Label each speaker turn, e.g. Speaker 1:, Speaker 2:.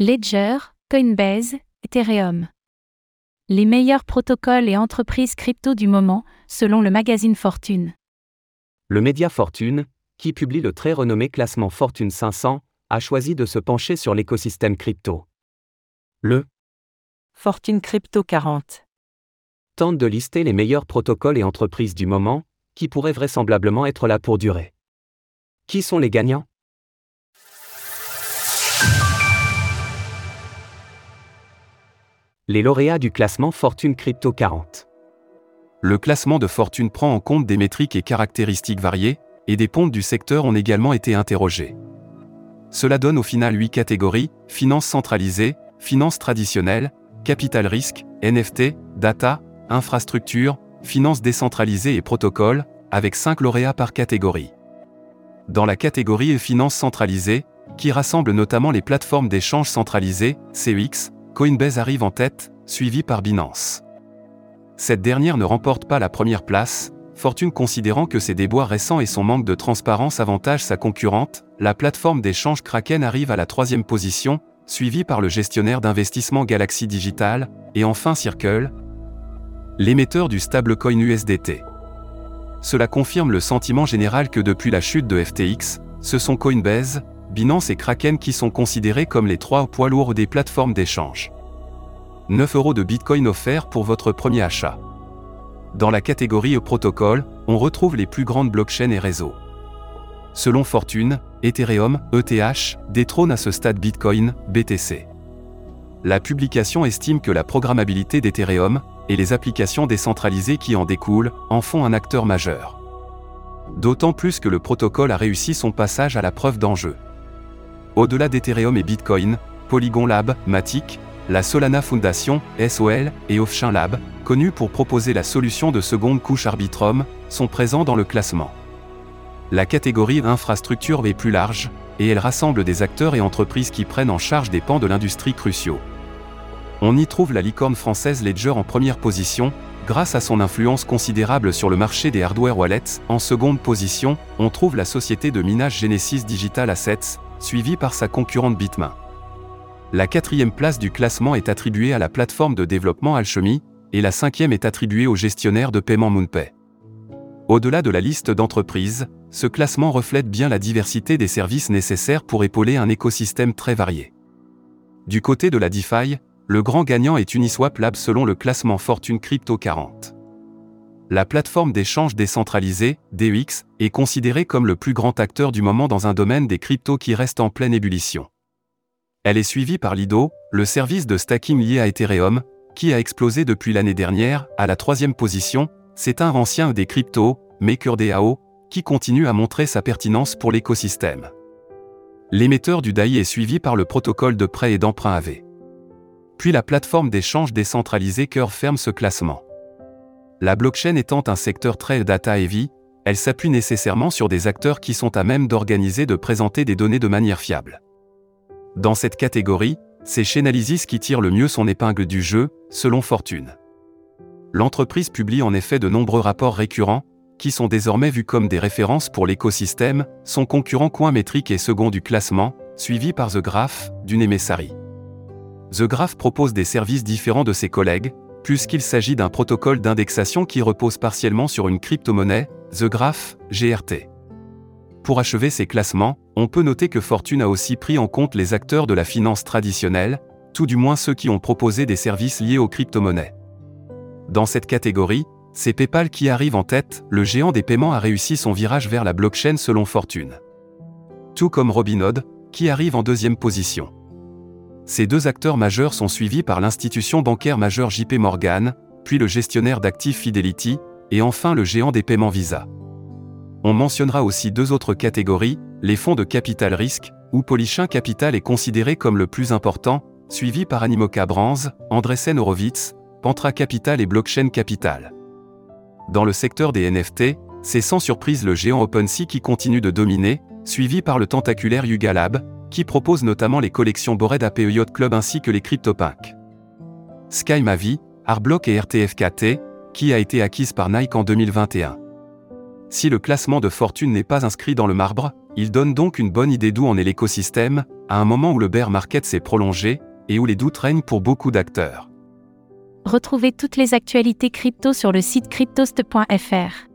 Speaker 1: Ledger, Coinbase, Ethereum. Les meilleurs protocoles et entreprises crypto du moment, selon le magazine Fortune.
Speaker 2: Le média Fortune, qui publie le très renommé classement Fortune 500, a choisi de se pencher sur l'écosystème crypto. Le
Speaker 3: Fortune Crypto 40
Speaker 2: tente de lister les meilleurs protocoles et entreprises du moment, qui pourraient vraisemblablement être là pour durer. Qui sont les gagnants? Les lauréats du classement Fortune Crypto 40.
Speaker 4: Le classement de Fortune prend en compte des métriques et caractéristiques variées, et des pontes du secteur ont également été interrogés. Cela donne au final 8 catégories, finances centralisées, finances traditionnelles, capital risque, NFT, data, infrastructure, finances décentralisées et protocoles, avec 5 lauréats par catégorie. Dans la catégorie finances centralisées, qui rassemble notamment les plateformes d'échange centralisées, CEX, Coinbase arrive en tête, suivi par Binance. Cette dernière ne remporte pas la première place, Fortune considérant que ses déboires récents et son manque de transparence avantagent sa concurrente, la plateforme d'échange Kraken arrive à la troisième position, suivie par le gestionnaire d'investissement Galaxy Digital, et enfin Circle, l'émetteur du stablecoin USDT. Cela confirme le sentiment général que depuis la chute de FTX, ce sont Coinbase, Binance et Kraken qui sont considérés comme les trois poids lourds des plateformes d'échange. 9 euros de Bitcoin offerts pour votre premier achat. Dans la catégorie protocole, on retrouve les plus grandes blockchains et réseaux. Selon Fortune, Ethereum, ETH, détrône à ce stade Bitcoin, BTC. La publication estime que la programmabilité d'Ethereum, et les applications décentralisées qui en découlent, en font un acteur majeur. D'autant plus que le protocole a réussi son passage à la preuve d'enjeu. Au-delà d'Ethereum et Bitcoin, Polygon Lab, Matic, la Solana Foundation, SOL, et Offchain Lab, connus pour proposer la solution de seconde couche Arbitrum, sont présents dans le classement. La catégorie infrastructure est plus large, et elle rassemble des acteurs et entreprises qui prennent en charge des pans de l'industrie cruciaux. On y trouve la licorne française Ledger en première position, grâce à son influence considérable sur le marché des hardware wallets. En seconde position, on trouve la société de minage Genesis Digital Assets, suivie par sa concurrente Bitmain. La quatrième place du classement est attribuée à la plateforme de développement Alchemy, et la cinquième est attribuée au gestionnaire de paiement MoonPay. Au-delà de la liste d'entreprises, ce classement reflète bien la diversité des services nécessaires pour épauler un écosystème très varié. Du côté de la DeFi, le grand gagnant est Uniswap Lab selon le classement Fortune Crypto 40. La plateforme d'échange décentralisée, DEX, est considérée comme le plus grand acteur du moment dans un domaine des cryptos qui reste en pleine ébullition. Elle est suivie par Lido, le service de stacking lié à Ethereum, qui a explosé depuis l'année dernière, à la troisième position, c'est un ancien des cryptos, MakerDAO, qui continue à montrer sa pertinence pour l'écosystème. L'émetteur du DAI est suivi par le protocole de prêt et d'emprunt AV. Puis la plateforme d'échange décentralisée Curve ferme ce classement. La blockchain étant un secteur très data heavy, elle s'appuie nécessairement sur des acteurs qui sont à même d'organiser de présenter des données de manière fiable. Dans cette catégorie, c'est Chainalysis qui tire le mieux son épingle du jeu, selon Fortune. L'entreprise publie en effet de nombreux rapports récurrents, qui sont désormais vus comme des références pour l'écosystème, son concurrent Coinmetric est second du classement, suivi par The Graph, d'une Emessari. The Graph propose des services différents de ses collègues, puisqu'il s'agit d'un protocole d'indexation qui repose partiellement sur une crypto-monnaie, The Graph, GRT. Pour achever ces classements, on peut noter que Fortune a aussi pris en compte les acteurs de la finance traditionnelle, tout du moins ceux qui ont proposé des services liés aux crypto-monnaies. Dans cette catégorie, c'est PayPal qui arrive en tête, le géant des paiements a réussi son virage vers la blockchain selon Fortune. Tout comme Robinhood, qui arrive en deuxième position. Ces deux acteurs majeurs sont suivis par l'institution bancaire majeure JP Morgan, puis le gestionnaire d'actifs Fidelity, et enfin le géant des paiements Visa. On mentionnera aussi deux autres catégories, les fonds de capital risque, où Polichin Capital est considéré comme le plus important, suivi par Animoca Brands, Andresen Horowitz, Pantra Capital et Blockchain Capital. Dans le secteur des NFT, c'est sans surprise le géant OpenSea qui continue de dominer, suivi par le tentaculaire Yuga Lab, qui propose notamment les collections Bored APE Yacht Club ainsi que les CryptoPunk. Sky Mavi, Arblock et RTFKT, qui a été acquise par Nike en 2021. Si le classement de fortune n'est pas inscrit dans le marbre, il donne donc une bonne idée d'où en est l'écosystème, à un moment où le bear market s'est prolongé, et où les doutes règnent pour beaucoup d'acteurs.
Speaker 1: Retrouvez toutes les actualités crypto sur le site cryptost.fr.